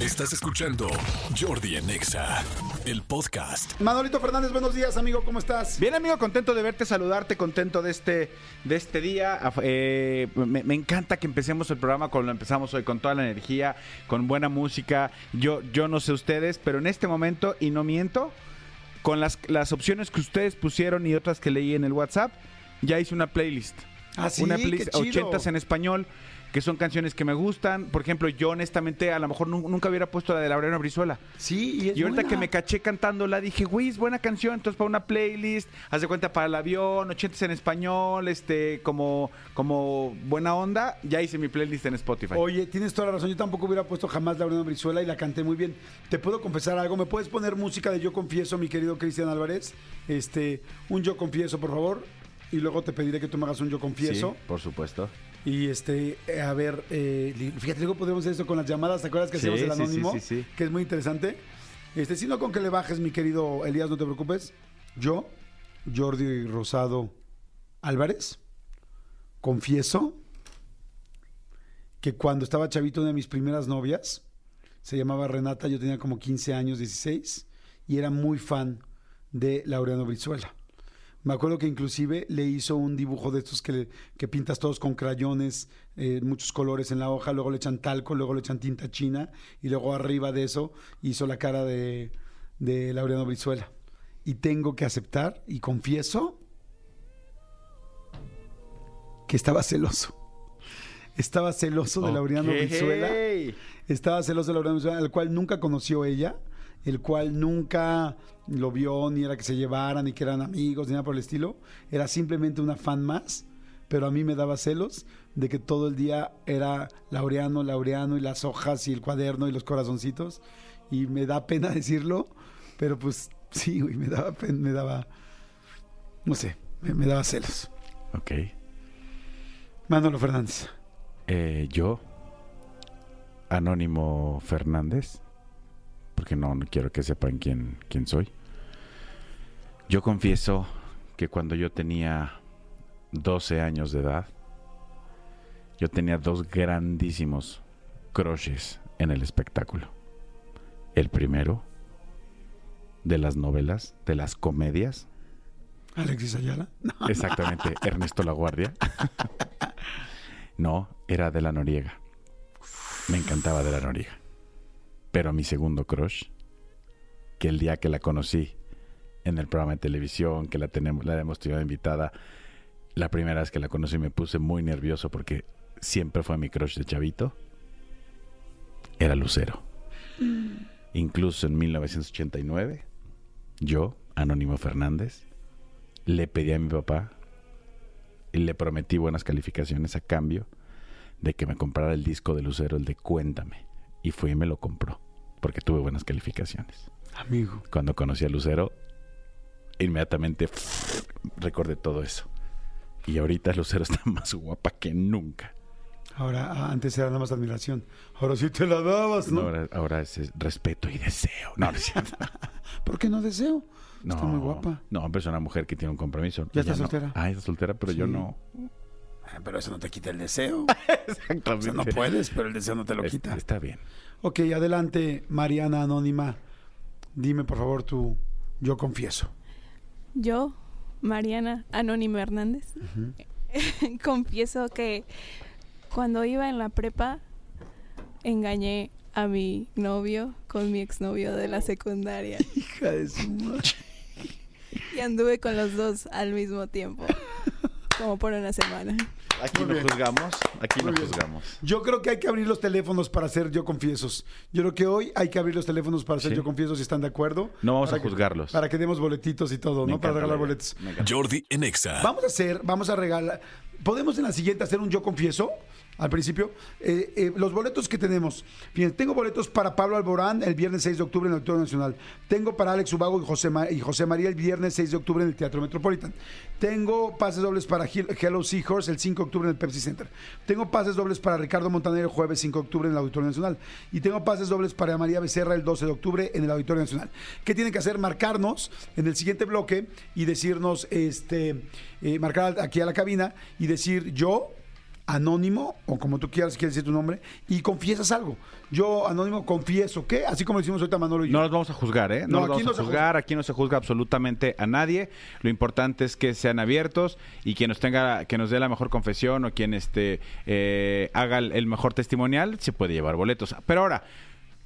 Estás escuchando Jordi en Exa, el podcast. Manolito Fernández, buenos días, amigo, ¿cómo estás? Bien, amigo, contento de verte, saludarte, contento de este, de este día. Eh, me, me encanta que empecemos el programa con lo empezamos hoy, con toda la energía, con buena música. Yo, yo no sé ustedes, pero en este momento, y no miento, con las, las opciones que ustedes pusieron y otras que leí en el WhatsApp, ya hice una playlist. Ah, sí, una qué playlist chido. 80 en español, que son canciones que me gustan. Por ejemplo, yo honestamente a lo mejor nu- nunca hubiera puesto la de Laureano Brizuela. Sí, y es Y ahorita buena. que me caché cantándola, dije, güey, es buena canción, entonces para una playlist, haz de cuenta para el avión, 80 en español, este, como, como buena onda, ya hice mi playlist en Spotify. Oye, tienes toda la razón. Yo tampoco hubiera puesto jamás Laureano Brizuela y la canté muy bien. ¿Te puedo confesar algo? ¿Me puedes poner música de Yo Confieso, mi querido Cristian Álvarez? Este, un Yo Confieso, por favor. Y luego te pediré que tú me hagas un Yo Confieso. Sí, por supuesto. Y este, eh, a ver, eh, fíjate, luego podemos hacer esto con las llamadas. ¿Te acuerdas que Sí, hacemos el anónimo? sí, sí. Que es muy interesante. Este, sino con que le bajes, mi querido Elías, no te preocupes. Yo, Jordi Rosado Álvarez, confieso que cuando estaba chavito, una de mis primeras novias, se llamaba Renata, yo tenía como 15 años, 16, y era muy fan de Laureano Brizuela. Me acuerdo que inclusive le hizo un dibujo de estos que, le- que pintas todos con crayones, eh, muchos colores en la hoja, luego le echan talco, luego le echan tinta china y luego arriba de eso hizo la cara de, de Laureano Brizuela. Y tengo que aceptar y confieso que estaba celoso. Estaba celoso de Laureano Ok. Brizuela. Estaba celoso de Laureano Brizuela, el cual nunca conoció ella, el cual nunca lo vio, ni era que se llevaran, ni que eran amigos, ni nada por el estilo. Era simplemente una fan más, pero a mí me daba celos de que todo el día era Laureano, Laureano, y las hojas, y el cuaderno, y los corazoncitos. Y me da pena decirlo, pero pues sí, güey, me daba pena, me daba, no sé, me, me daba celos. Ok. Manolo Fernández. Eh, yo, Anónimo Fernández, porque no, no quiero que sepan quién, quién soy. Yo confieso que cuando yo tenía 12 años de edad, yo tenía dos grandísimos crushes en el espectáculo. El primero, de las novelas, de las comedias, Alexis Ayala. No. Exactamente, Ernesto La Guardia. No, era de la Noriega. Me encantaba de la Noriega. Pero mi segundo crush, que el día que la conocí en el programa de televisión, que la tenemos, la hemos tenido invitada, la primera vez que la conocí me puse muy nervioso porque siempre fue mi crush de chavito. Era Lucero. Incluso en 1989, yo, Anónimo Fernández, le pedí a mi papá y le prometí buenas calificaciones a cambio de que me comprara el disco de Lucero, el de Cuéntame. Y fui y me lo compró, porque tuve buenas calificaciones. Amigo. Cuando conocí a Lucero, inmediatamente recordé todo eso. Y ahorita Lucero está más guapa que nunca. Ahora, ah, antes era nada más admiración. Ahora sí te la dabas, ¿no? No, ahora, ahora es es respeto y deseo. No, no es. ¿Por qué no deseo? No, Está muy guapa. No, pero es una mujer que tiene un compromiso. ¿Ya Ella está no. soltera? Ah, está soltera, pero yo Sí. no. Pero eso no te quita el deseo. Exactamente. O sea, no puedes, pero el deseo no te lo quita. Está bien. Ok, adelante, Mariana Anónima. Dime, por favor, tú. Yo confieso. Yo, Mariana Anónima Hernández, confieso que cuando iba en la prepa engañé a mi novio con mi exnovio de la secundaria Hija de su madre. y anduve con los dos al mismo tiempo, como por una semana. Aquí Muy no bien. juzgamos. Aquí Muy no bien. juzgamos. Yo creo que hay que abrir los teléfonos para hacer yo confiesos. Yo creo que hoy hay que abrir los teléfonos para hacer Sí. yo confiesos si están de acuerdo. No vamos Para a que- juzgarlos. Para que demos boletitos y todo, Me ¿no? Para encanta regalar la idea. boletos. Me encanta. Jordi en Exa. Vamos a hacer, vamos a regalar. ¿Podemos en la siguiente hacer un yo confieso? Al principio, Eh, eh, los boletos que tenemos. Fíjense, tengo boletos para Pablo Alborán el viernes 6 de octubre en el Auditorio Nacional. Tengo para Alex Ubago y José, y José María el viernes 6 de octubre en el Teatro Metropolitan. Tengo pases dobles para Hel- Hello Seahorse el 5 de octubre en el Pepsi Center. Tengo pases dobles para Ricardo Montaner el jueves 5 de octubre en el Auditorio Nacional. Y tengo pases dobles para María Becerra el 12 de octubre en el Auditorio Nacional. ¿Qué tienen que hacer? Marcarnos en el siguiente bloque y decirnos, este, eh, marcar aquí a la cabina y decir yo anónimo, o como tú quieras, quieres decir tu nombre, y confiesas algo. Yo, anónimo, confieso que, así como decimos ahorita Manolo y yo. No los vamos a juzgar, ¿eh? No, No, aquí vamos no a juzgar, aquí no se juzga absolutamente a nadie. Lo importante es que sean abiertos y quien nos tenga, que nos dé la mejor confesión o quien este eh, haga el, mejor testimonial se puede llevar boletos. Pero ahora.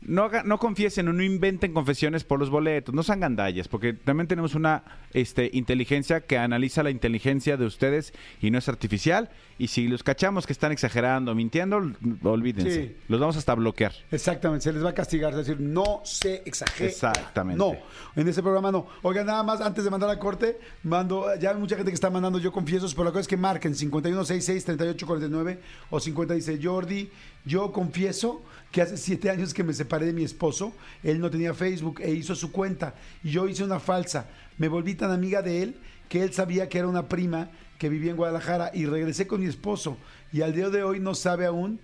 No, no confiesen o no inventen confesiones por los boletos, no sean gandallas, porque también tenemos una este, inteligencia que analiza la inteligencia de ustedes y no es artificial. Y si los cachamos que están exagerando, mintiendo, olvídense. Sí. Los vamos hasta bloquear. Exactamente, se les va a castigar, es decir, no se exagera. Exactamente. No, en ese programa no. Oigan, nada más, antes de mandar a corte, mando, ya hay mucha gente que está mandando yo confiesos, pero la cosa es que marquen 5166-3849 o 50 dice Jordi, yo confieso que hace siete años que me separé de mi esposo, él no tenía Facebook e hizo su cuenta y yo hice una falsa. Me volví tan amiga de él que él sabía que era una prima que vivía en Guadalajara y regresé con mi esposo y al día de hoy no sabe aún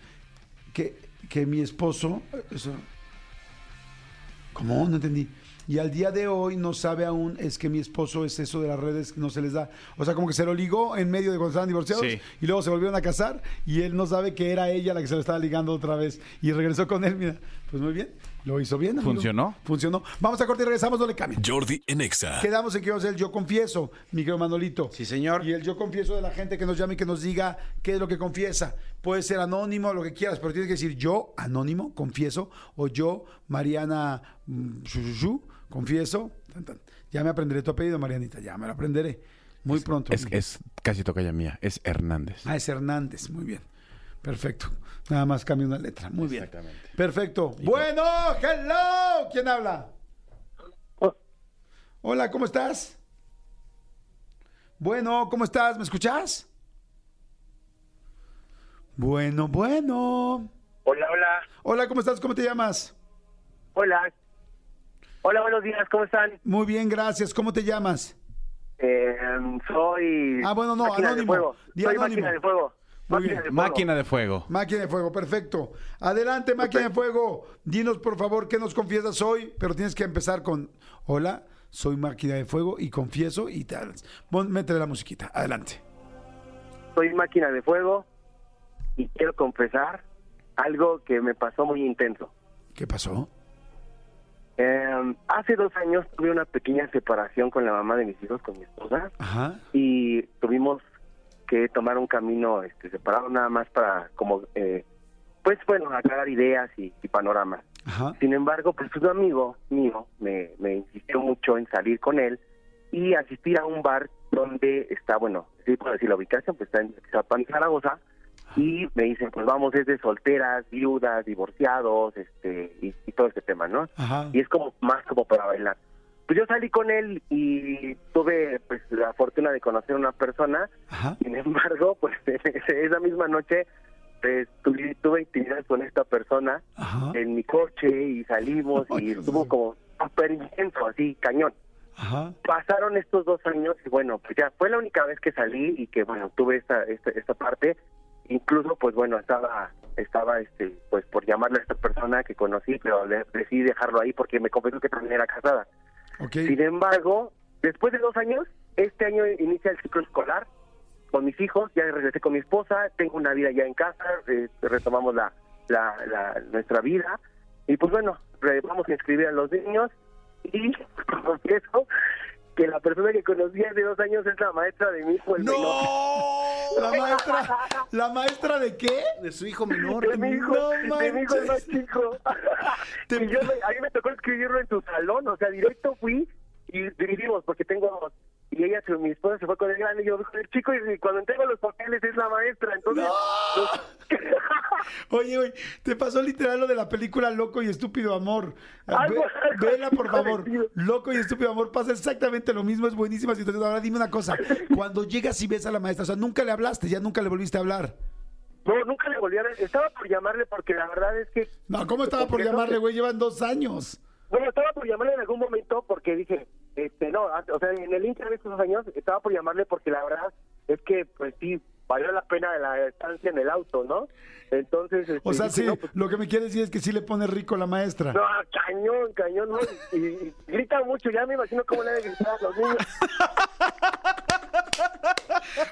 que, que mi esposo... Eso, ¿Cómo? No entendí. Y al día de hoy no sabe aún es que mi esposo es eso de las redes, no se les da. O sea, como que se lo ligó en medio de cuando estaban divorciados Sí. y luego se volvieron a casar y él no sabe que era ella la que se lo estaba ligando otra vez y regresó con él, mira. Pues muy bien, lo hizo bien. amigo. ¿Funcionó? Funcionó. Vamos a corte y regresamos, no le cambien. Jordi en Exa. Quedamos en que vamos a hacer el yo confieso, mi querido Manolito. Sí, señor. Y el yo confieso de la gente que nos llame y que nos diga qué es lo que confiesa. Puede ser anónimo, lo que quieras, pero tienes que decir yo, anónimo, confieso, o yo, Mariana mm, confieso. Tan, tan. Ya me aprenderé tu apellido, Marianita, ya me lo aprenderé. Muy pronto. Es, es casi tocaya mía, es Hernández. Ah, es Hernández, muy bien. Perfecto. Nada más cambia una letra. Muy bien. Exactamente. Perfecto. Bueno, hello. ¿Quién habla? Hola, ¿cómo estás? Bueno, ¿cómo estás? ¿Me escuchas? Bueno, bueno. Hola, hola. Hola, ¿cómo estás? ¿Cómo te llamas? Hola. Hola, buenos días, ¿cómo están? Muy bien, gracias. ¿Cómo te llamas? Eh, soy. Ah, bueno, no, anónimo. De fuego. Di soy anónimo. máquina de fuego. Muy máquina bien. de fuego. Máquina de fuego. Máquina de fuego, perfecto. Adelante, máquina de fuego. Dinos, por favor, qué nos confiesas hoy, pero tienes que empezar con, hola, soy máquina de fuego y confieso y te hablas. Pon, métele la musiquita, adelante. Soy máquina de fuego y quiero confesar algo que me pasó muy intenso. ¿Qué pasó? Eh, hace dos años tuve una pequeña separación con la mamá de mis hijos, con mi esposa, Ajá, y tuvimos que tomar un camino este, separado nada más para, como, eh, pues bueno, aclarar ideas y, y panoramas. ajá, Sin embargo, pues un amigo mío me, me insistió mucho en salir con él y asistir a un bar donde está, bueno, sí puedo decir la ubicación, pues está en Zapan, Zaragoza, y me dicen, pues vamos, es de solteras, viudas, divorciados, este, y, y todo este tema, ¿no? ajá. Y es como más como para bailar. Pues yo salí con él y tuve pues la fortuna de conocer a una persona Ajá. sin embargo, pues esa misma noche pues, tuve, tuve intimidad con esta persona Ajá. en mi coche y salimos y estuvo como súper intenso, así, cañón. Ajá. Pasaron estos dos años y bueno, pues ya fue la única vez que salí y que bueno, tuve esta, esta, esta parte. Incluso pues bueno, estaba, estaba este, pues por llamarle a esta persona que conocí, pero le- decidí dejarlo ahí porque me confesó que también era casada. Sin embargo, después de dos años, este año inicia el ciclo escolar con mis hijos, ya regresé con mi esposa, tengo una vida ya en casa, eh, retomamos la, la, la- nuestra vida. Y pues bueno, vamos a inscribir a los niños y confieso que la persona que conocí hace dos años es la maestra de mi hijo, el menor. ¡No! ¿La maestra? ¿La maestra de qué? De su hijo menor. De mi hijo, No de mi hijo el más chico. Te- y yo, me- a mí me tocó escribirlo en su salón, o sea, directo fui y dividimos porque tengo y ella, se- mi esposa se fue con el grande y yo con el chico y cuando entrego los papeles es la maestra, entonces... los- Oye, oye, te pasó literal lo de la película Loco y Estúpido Amor. Ve- algo vela, por favor. Loco y Estúpido Amor pasa exactamente lo mismo, es buenísima situación. Ahora dime una cosa, cuando llegas y ves a la maestra, o sea, nunca le hablaste, ya nunca le volviste a hablar. no, nunca le volví a... Estaba por llamarle porque la verdad es que... No, ¿cómo estaba por Porque llamarle, güey? Llevan dos años. Bueno, estaba por llamarle en algún momento porque dije, este, no, o sea, en el inter de estos años estaba por llamarle porque la verdad es que, pues sí, valió la pena la estancia en el auto, ¿no? Entonces, este, O sea, sí, no, pues, lo que me quiere decir es que sí le pone rico la maestra. no, cañón, cañón, ¿no? Y, y grita mucho, ya me imagino cómo le ha de gritar a los niños.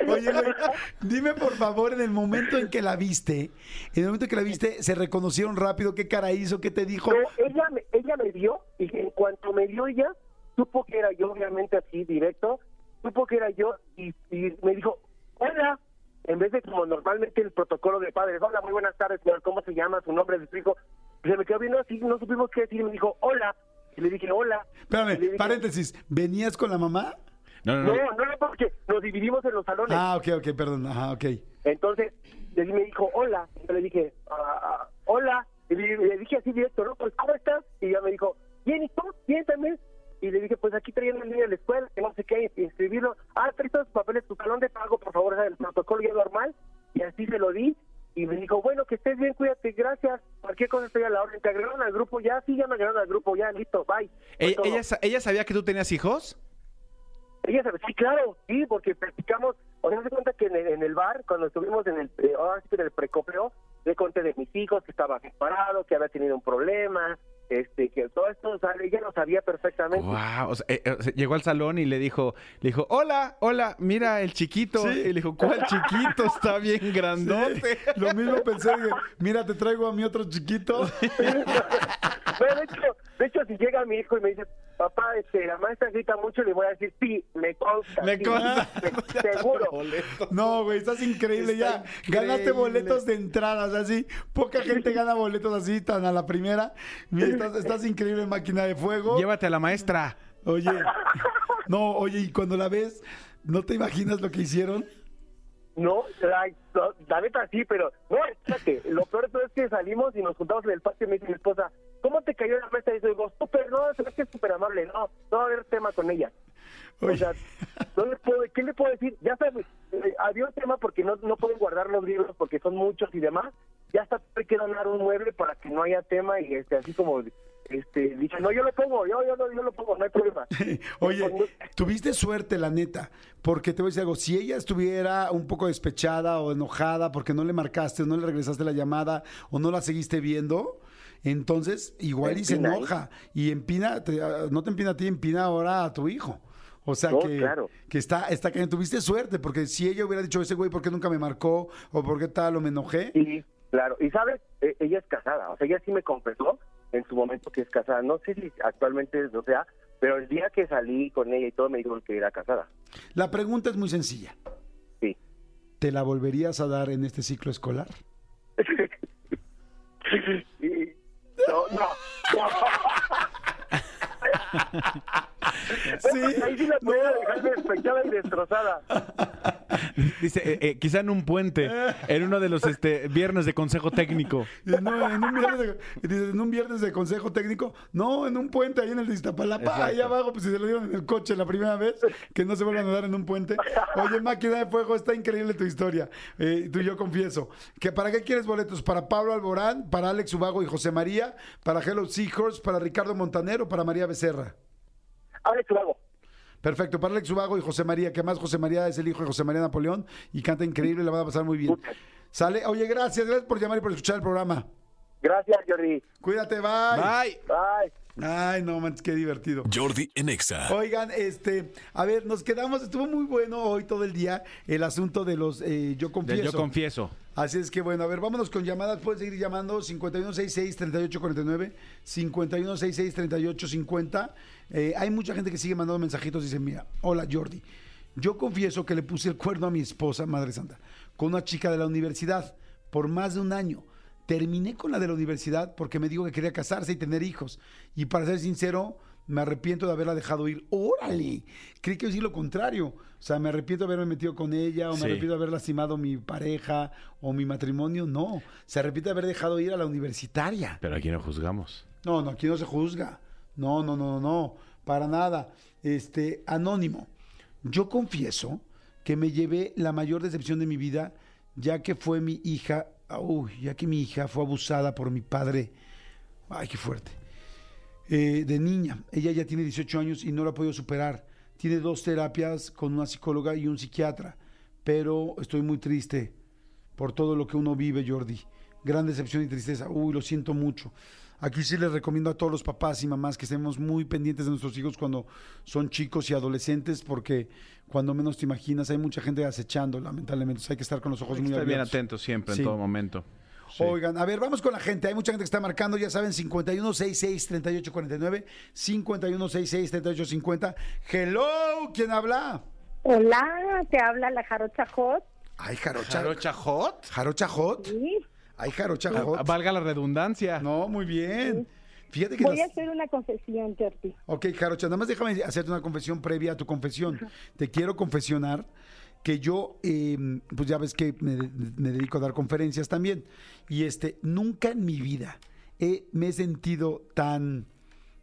Oye, güey, dime por favor, en el momento en que la viste, en el momento en que la viste, ¿se reconocieron rápido? ¿Qué cara hizo? ¿Qué te dijo? No, ella me, ella me vio y en cuanto me vio ella, supo que era yo, obviamente así directo, supo que era yo y, y me dijo, hola, en vez de como normalmente el protocolo de padres, hola, muy buenas tardes, señor, ¿cómo se llama? Su nombre, de su hijo. Se me quedó viendo así, no supimos qué decir, y me dijo, hola, y le dije, hola. Espérame, dije, paréntesis, ¿venías con la mamá? No, no, No, no. no, porque nos dividimos en los salones. Ah, ok, ok, perdón, ajá, ok. Entonces, él me dijo, hola. Y yo le dije, "Ah, ah, hola. Y le, le dije así directo, ¿no? Pues, ¿cómo estás? Y ella me dijo, bien, ¿y tú? Bien también. Y le dije, pues aquí trayendo el niño de la escuela, que no sé qué, inscribirlo. Ah, trae todos tus papeles, tu talón de pago, por favor, el protocolo ya normal. Y así se lo di. Y me dijo, bueno, que estés bien, cuídate, gracias. Cualquier cosa estoy a la orden. ¿Te agregaron al grupo? Ya, sí, ya me agregaron al grupo, ya, listo, bye. Fue ¿Ella, ella, sa- ella sabía que tú tenías hijos? Ella sabe, sí, claro, sí, porque practicamos, o sea, se cuenta que en el, en el bar, cuando estuvimos en el, eh, en el precopeo, le conté de mis hijos que estaba separado, que había tenido un problema, este, que todo esto, o sea, ella lo sabía perfectamente. Wow. O sea, eh, eh, o sea, llegó al salón y le dijo, le dijo, hola, hola, mira el chiquito. Sí. Y le dijo, ¿cuál chiquito? Está bien grandote. Lo mismo pensé, mira, te traigo a mi otro chiquito. No, de hecho, de hecho, si llega mi hijo y me dice, papá, este, la maestra grita mucho, le voy a decir, sí, me consta. Me sí, consta. se- seguro. No, güey, estás increíble Está ya. Ganaste boletos de entradas, así. Poca gente gana boletos así tan a la primera. Estás, estás increíble, máquina de fuego. Llévate a la maestra. Oye, no, oye, y cuando la ves, ¿no te imaginas lo que hicieron? No, la, la neta sí, pero no, espérate, lo peor de todo es que salimos y nos juntamos en el patio y me dice mi esposa, ¿cómo te cayó la mesa? Y yo digo, súper, no, se ve que es súper amable, no, no va a haber tema con ella. O Oye. sea, no le puedo, ¿qué le puedo decir? Ya sabes, eh, había un tema porque no, no pueden guardar los libros porque son muchos y demás, ya hasta hay que donar un mueble para que no haya tema y este así como, este, dice, no, yo lo pongo, yo, yo, yo, yo lo pongo, no hay problema. Oye, tuviste suerte, la neta, porque te voy a decir algo, si ella estuviera un poco despechada o enojada porque no le marcaste o no le regresaste la llamada o no la seguiste viendo, entonces igual y se ¿eh? enoja y empina, te- ah, no te empina a ti, empina ahora a tu hijo. O sea No, que, claro. que está, está que tuviste suerte, porque si ella hubiera dicho ese güey, ¿por qué nunca me marcó? O ¿por qué tal? O me enojé. Sí, claro. Y sabes, Eh, ella es casada, o sea, ella sí me confesó en su momento que es casada. No sé si actualmente no sea, pero el día que salí con ella y todo me dijo que era casada. La pregunta es muy sencilla. Sí. ¿Te la volverías a dar en este ciclo escolar? No, no. Sí, Ahí sí la podía dejar despechada y destrozada. Dice, eh, eh, quizá en un puente, en uno de los este, viernes de consejo técnico. No, en un, viernes de, dice, en un viernes de consejo técnico, no, en un puente ahí en el de Iztapalapa, ahí abajo, pues si se lo dieron en el coche la primera vez, que no se vuelvan a dar en un puente. Oye, máquina de fuego, está increíble tu historia. Eh, tú y yo confieso. que ¿Para qué quieres boletos? ¿Para Pablo Alborán, para Alex Ubago y José María, para Hello Seahorse, para Ricardo Montanero, para María Becerra? Ahora tu hago. Perfecto, para Alex Ubago y José María, que más José María es el hijo de José María Napoleón y canta increíble, la van a pasar muy bien. Sale, oye, gracias, gracias por llamar y por escuchar el programa. Gracias, Jordi. Cuídate, bye. Bye. Bye. Ay, no manches, qué divertido. Jordi en Exa. Oigan, este, a ver, nos quedamos, estuvo muy bueno hoy todo el día el asunto de los eh, yo Del confieso. Yo confieso. Así es que bueno, a ver, vámonos con llamadas. Pueden seguir llamando 5166-3849, 5166-3850. Eh, hay mucha gente que sigue mandando mensajitos. Dice, mira, hola Jordi. Yo confieso que le puse el cuerno a mi esposa, Madre Santa, con una chica de la universidad por más de un año. Terminé con la de la universidad porque me dijo que quería casarse y tener hijos. Y para ser sincero, me arrepiento de haberla dejado ir. ¡Órale! Creí que decir lo contrario. O sea, me arrepiento de haberme metido con ella, o me Sí. arrepiento de haber lastimado mi pareja o mi matrimonio. No. Se arrepiente de haber dejado ir a la universitaria. Pero aquí no juzgamos. No, no, aquí no se juzga. No, no, no, no, no. Para nada. Este, anónimo. Yo confieso que me llevé la mayor decepción de mi vida, ya que fue mi hija, uy, ya que mi hija fue abusada por mi padre. Ay, qué fuerte. Eh, de niña. Ella ya tiene 18 años y no lo ha podido superar. Tiene dos terapias con una psicóloga y un psiquiatra. Pero estoy muy triste por todo lo que uno vive, Jordi. Gran decepción y tristeza. Uy, lo siento mucho. Aquí sí les recomiendo a todos los papás y mamás que estemos muy pendientes de nuestros hijos cuando son chicos y adolescentes, porque cuando menos te imaginas hay mucha gente acechando, lamentablemente. Hay que estar con los ojos Hay que muy estar bien abiertos. atentos siempre, Sí. en todo momento. Sí. Oigan, a ver, vamos con la gente. Hay mucha gente que está marcando, ya saben, 5166-3849, 5166-3850. Hello, ¿quién habla? Hola, te habla la jarocha hot. Ay, Jarocha. ¿Jarocha hot? Jarocha Hot. Sí. Ay, Jarocha Hot. Valga la redundancia. No, muy bien. Fíjate que Voy a hacer una confesión, Jordi. Ok, Jarocha, nada más déjame hacerte una confesión previa a tu confesión. Te quiero confesionar que yo, eh, pues ya ves que me, me dedico a dar conferencias también. Y este, nunca en mi vida he- me he sentido tan,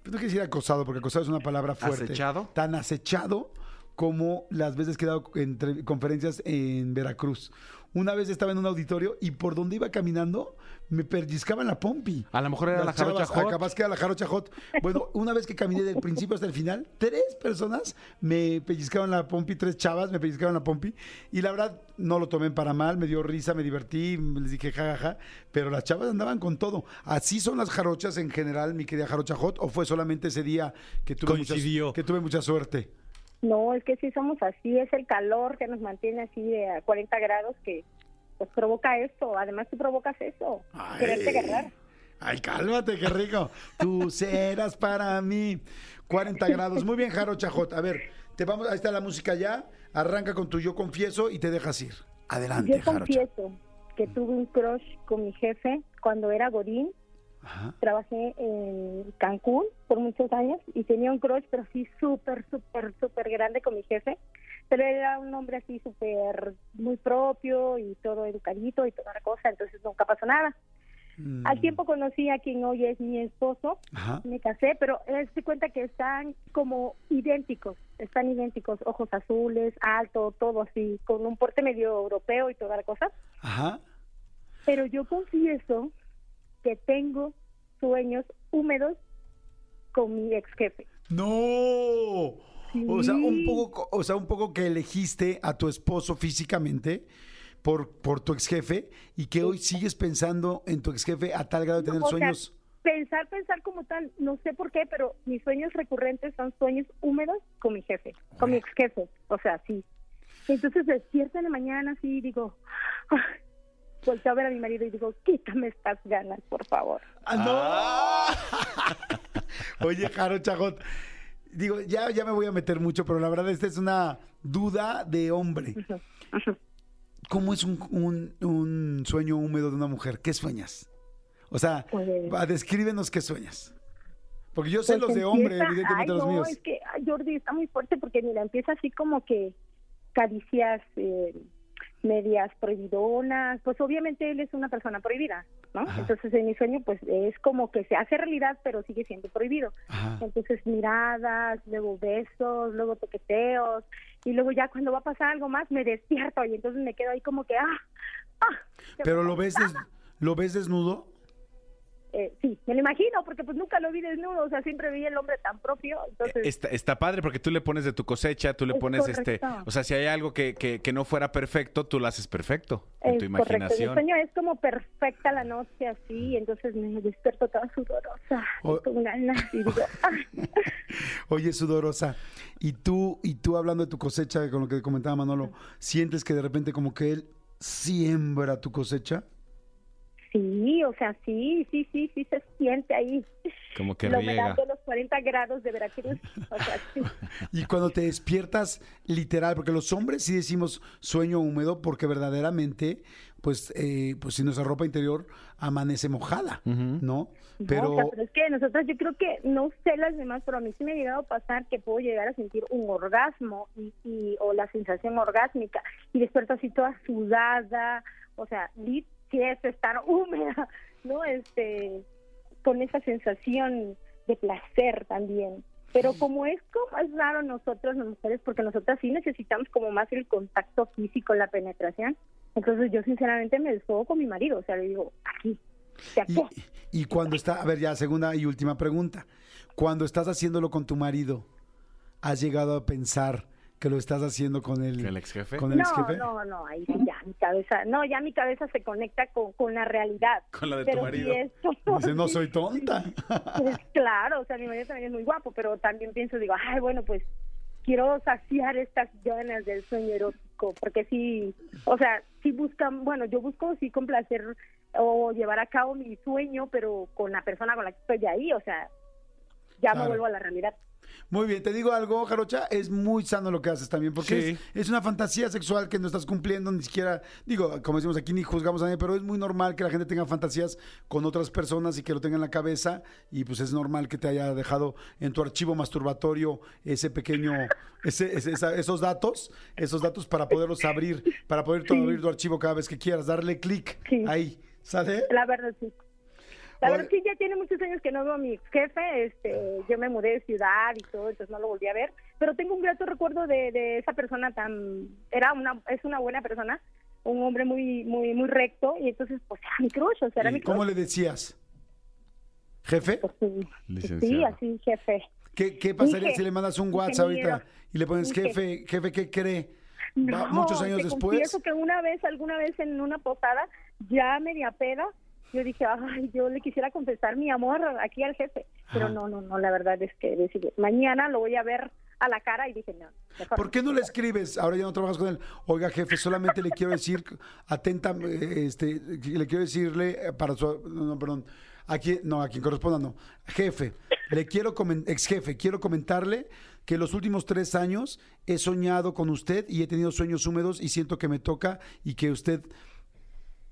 pues no quiero decir acosado, porque acosado es una palabra fuerte. ¿Acechado? Tan acechado como las veces que he dado entre- conferencias en Veracruz. Una vez estaba en un auditorio y por donde iba caminando me pellizcaban la pompi. A lo mejor era la jarocha chavas, hot. Capaz que era la jarocha hot. Bueno, una vez que caminé del principio hasta el final, tres personas me pellizcaron la pompi, tres chavas me pellizcaron la pompi. Y la verdad, no lo tomé para mal, me dio risa, me divertí, les dije jajaja. pero las chavas andaban con todo. ¿Así son las jarochas en general, mi querida jarocha hot? ¿O fue solamente ese día que tuve, que tuve mucha suerte? No, es que sí somos así, es el calor que nos mantiene así de a 40 grados que pues provoca esto. Además tú provocas eso, Ay. quererte agarrar. Ay, cálmate, qué rico. Tú serás para mí. 40 grados. Muy bien, Jarocha Hot. A ver, te vamos, ahí está la música ya. Arranca con tu yo confieso y te dejas ir. Adelante, Yo confieso que tuve un crush con mi jefe cuando era Godín. Ajá. Trabajé en Cancún por muchos años y tenía un crush, pero sí súper, súper, súper grande con mi jefe. Pero era un hombre así súper, muy propio y todo educadito y toda la cosa, entonces nunca pasó nada. Mm, Al tiempo conocí a quien hoy es mi esposo, Ajá. me casé, pero él se cuenta que están como idénticos, están idénticos, ojos azules, alto, todo así, con un porte medio europeo y toda la cosa. Ajá. Pero yo confieso que tengo sueños húmedos con mi ex jefe. No. O sea, un Sí. poco, o sea, un poco que elegiste a tu esposo físicamente por, por tu ex jefe y que hoy sigues pensando en tu ex jefe a tal grado de tener O sea, sueños. pensar, pensar como tal, no sé por qué, pero mis sueños recurrentes son sueños húmedos con mi jefe, con mi ex jefe, o sea, sí. Entonces despierto en la mañana así y digo, volteo a ver a mi marido y digo, quítame estas ganas, por favor. ¡Ah, no! Oye, Jaro Chajot, digo, ya, ya me voy a meter mucho, pero la verdad esta es una duda de hombre. ¿Cómo es un, un- un sueño húmedo de una mujer? ¿Qué sueñas? O sea, Pues- descríbenos qué sueñas. Porque yo sé Pues los de hombre, evidentemente ay, los no, míos. es que ay, Jordi está muy fuerte porque mira, empieza así como que caricias eh, medias prohibidonas, pues obviamente él es una persona prohibida, ¿no? Ajá. Entonces en mi sueño pues es como que se hace realidad pero sigue siendo prohibido. Ajá. Entonces miradas, luego besos, luego toqueteos y luego ya cuando va a pasar algo más me despierto y entonces me quedo ahí como que ah, ah, ¿qué Pero lo ves, des- lo ves desnudo. Eh, sí, me lo imagino porque pues nunca lo vi desnudo, o sea, siempre vi el hombre tan propio, entonces Está, está padre porque tú le pones de tu cosecha, tú le Es pones este, correcto. o sea, si hay algo que, que, que no fuera perfecto, tú lo haces perfecto en Es tu correcto. Mi imaginación. sueño es como perfecta la noche así, entonces me despierto toda sudorosa, y O- con ganas y digo. Oye, sudorosa, y tú, y tú hablando de tu cosecha, con lo que comentaba Manolo, ¿sientes que de repente como que él siembra tu cosecha? Sí, o sea, sí, sí, sí, sí se siente ahí Como que la humedad de los 40 grados de Veracruz, o sea, sí. Y cuando te despiertas, literal, porque los hombres sí decimos sueño húmedo, porque verdaderamente, pues, eh, pues si nuestra ropa interior amanece mojada. ¿no? No, Pero, o sea, pero es que nosotros, yo creo que, no sé las demás, pero a mí sí me ha llegado a pasar que puedo llegar a sentir un orgasmo y, y- o la sensación orgásmica y despierto así toda sudada, o sea, lit- sí es estar húmeda, ¿no? Este, con esa sensación de placer también. Pero como es como es raro nosotros las mujeres, porque nosotras sí necesitamos como más el contacto físico, la penetración. Entonces yo sinceramente me desfogo con mi marido, o sea, le digo, aquí, de y, aquí. y cuando está, a ver, ya segunda y última pregunta. Cuando estás haciéndolo con tu marido, ¿has llegado a pensar que lo estás haciendo con el, ¿El ex jefe? con el no, ex jefe? no, no, ahí sí mi cabeza, no, ya mi cabeza se conecta con, con la realidad. Con la de pero tu marido. Si esto, Dice, no soy tonta. pues claro, o sea, mi marido también es muy guapo, pero también pienso, digo, ay, bueno, pues quiero saciar estas ganas del sueño erótico, porque sí, o sea, sí buscan, bueno, yo busco sí complacer o llevar a cabo mi sueño, pero con la persona con la que estoy ahí, o sea, ya Claro. me vuelvo a la realidad. Muy bien, te digo algo, Jarocha, es muy sano lo que haces también, porque Sí. es, es una fantasía sexual que no estás cumpliendo, ni siquiera, digo, como decimos aquí, ni juzgamos a nadie, pero es muy normal que la gente tenga fantasías con otras personas y que lo tenga en la cabeza, y pues es normal que te haya dejado en tu archivo masturbatorio ese pequeño, ese, ese- esa- esos datos, esos datos para poderlos abrir, para poder abrir tu archivo cada vez que quieras, darle clic Sí. ahí, ¿sale? La verdad, sí. La verdad, sí, ya tiene muchos años que no veo a mi jefe. Este, yo me mudé de ciudad y todo, entonces no lo volví a ver. Pero tengo un grato recuerdo de, de esa persona tan. Era una, es una buena persona, un hombre muy, muy, muy recto. Y entonces, pues, era mi crush, o sea, era mi crush. ¿Cómo le decías? ¿Jefe? Pues, sí, así, jefe. ¿Qué, qué pasaría Dije, si le mandas un WhatsApp ingeniero. ahorita y le pones, Dije. jefe, jefe, ¿qué cree? No, muchos años te después. confieso que una vez, alguna vez en una posada, ya media peda, yo dije, ay, yo le quisiera confesar mi amor aquí al jefe. Pero Ajá. no, no, no, la verdad es que decidí, mañana lo voy a ver a la cara y dije, no. mejor ¿Por qué no le escribes? Ahora ya no trabajas con él. Oiga, jefe, solamente le quiero decir, atenta, este, le quiero decirle eh, para su, no, perdón, a quien, no, a quien corresponda, no. Jefe, le quiero, ex jefe, quiero comentarle que los últimos tres años he soñado con usted y he tenido sueños húmedos y siento que me toca y que usted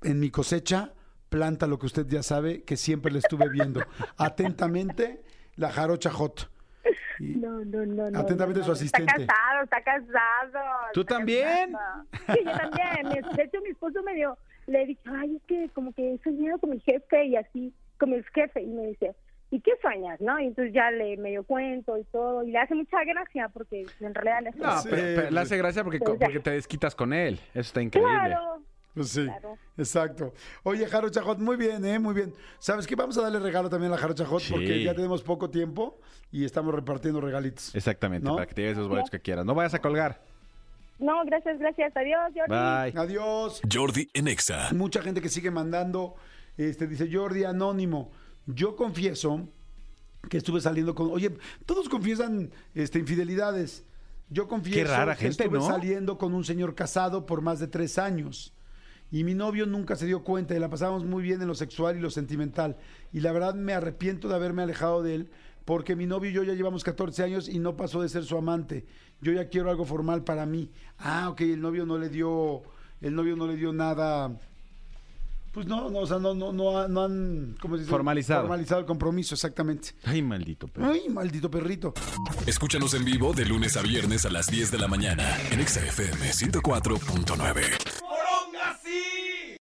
en mi cosecha planta lo que usted ya sabe que siempre le estuve viendo. Atentamente, la jarocha hot. Y- No, no, no, no. Atentamente no, su asistente. Está casado, está casado. ¿Tú está también? casado. Sí, yo también. De hecho, mi esposo me dio, le dije, ay, es que como que he soñado con mi jefe y así, con mi ex jefe. Y me dice, ¿y qué sueñas, no? Y entonces ya le medio cuento y todo. Y le hace mucha gracia porque en realidad le hace No, Sí, pero, pero le hace gracia porque, porque te desquitas con él. Eso está increíble. Claro. Pues sí, Claro. exacto. Oye, Jaro Chajot, muy bien, ¿eh? Muy bien. ¿Sabes qué? Vamos a darle regalo también a la Jaro Chajot Sí. porque ya tenemos poco tiempo y estamos repartiendo regalitos. Exactamente, ¿No? para que te lleves los boletos que quieras. No vayas a colgar. No, gracias, gracias. Adiós, Jordi. Bye. Adiós. Jordi en Exa. Mucha gente que sigue mandando, este, dice Jordi Anónimo. Yo confieso que estuve saliendo con. Oye, todos confiesan este, infidelidades. Yo confieso Qué rara que gente, estuve ¿no? saliendo con un señor casado por más de tres años. Y mi novio nunca se dio cuenta y la pasábamos muy bien en lo sexual y lo sentimental. Y la verdad me arrepiento de haberme alejado de él porque mi novio y yo ya llevamos 14 años y no pasó de ser su amante. Yo ya quiero algo formal para mí. Ah, ok, el novio no le dio, el novio no le dio nada. Pues no, no, o sea, no, no, no, no han ¿cómo se dice? Formalizado. Formalizado el compromiso, exactamente. Ay, maldito perro. Ay, maldito perrito. Escúchanos en vivo de lunes a viernes a las 10 de la mañana en Exa FM 104.9.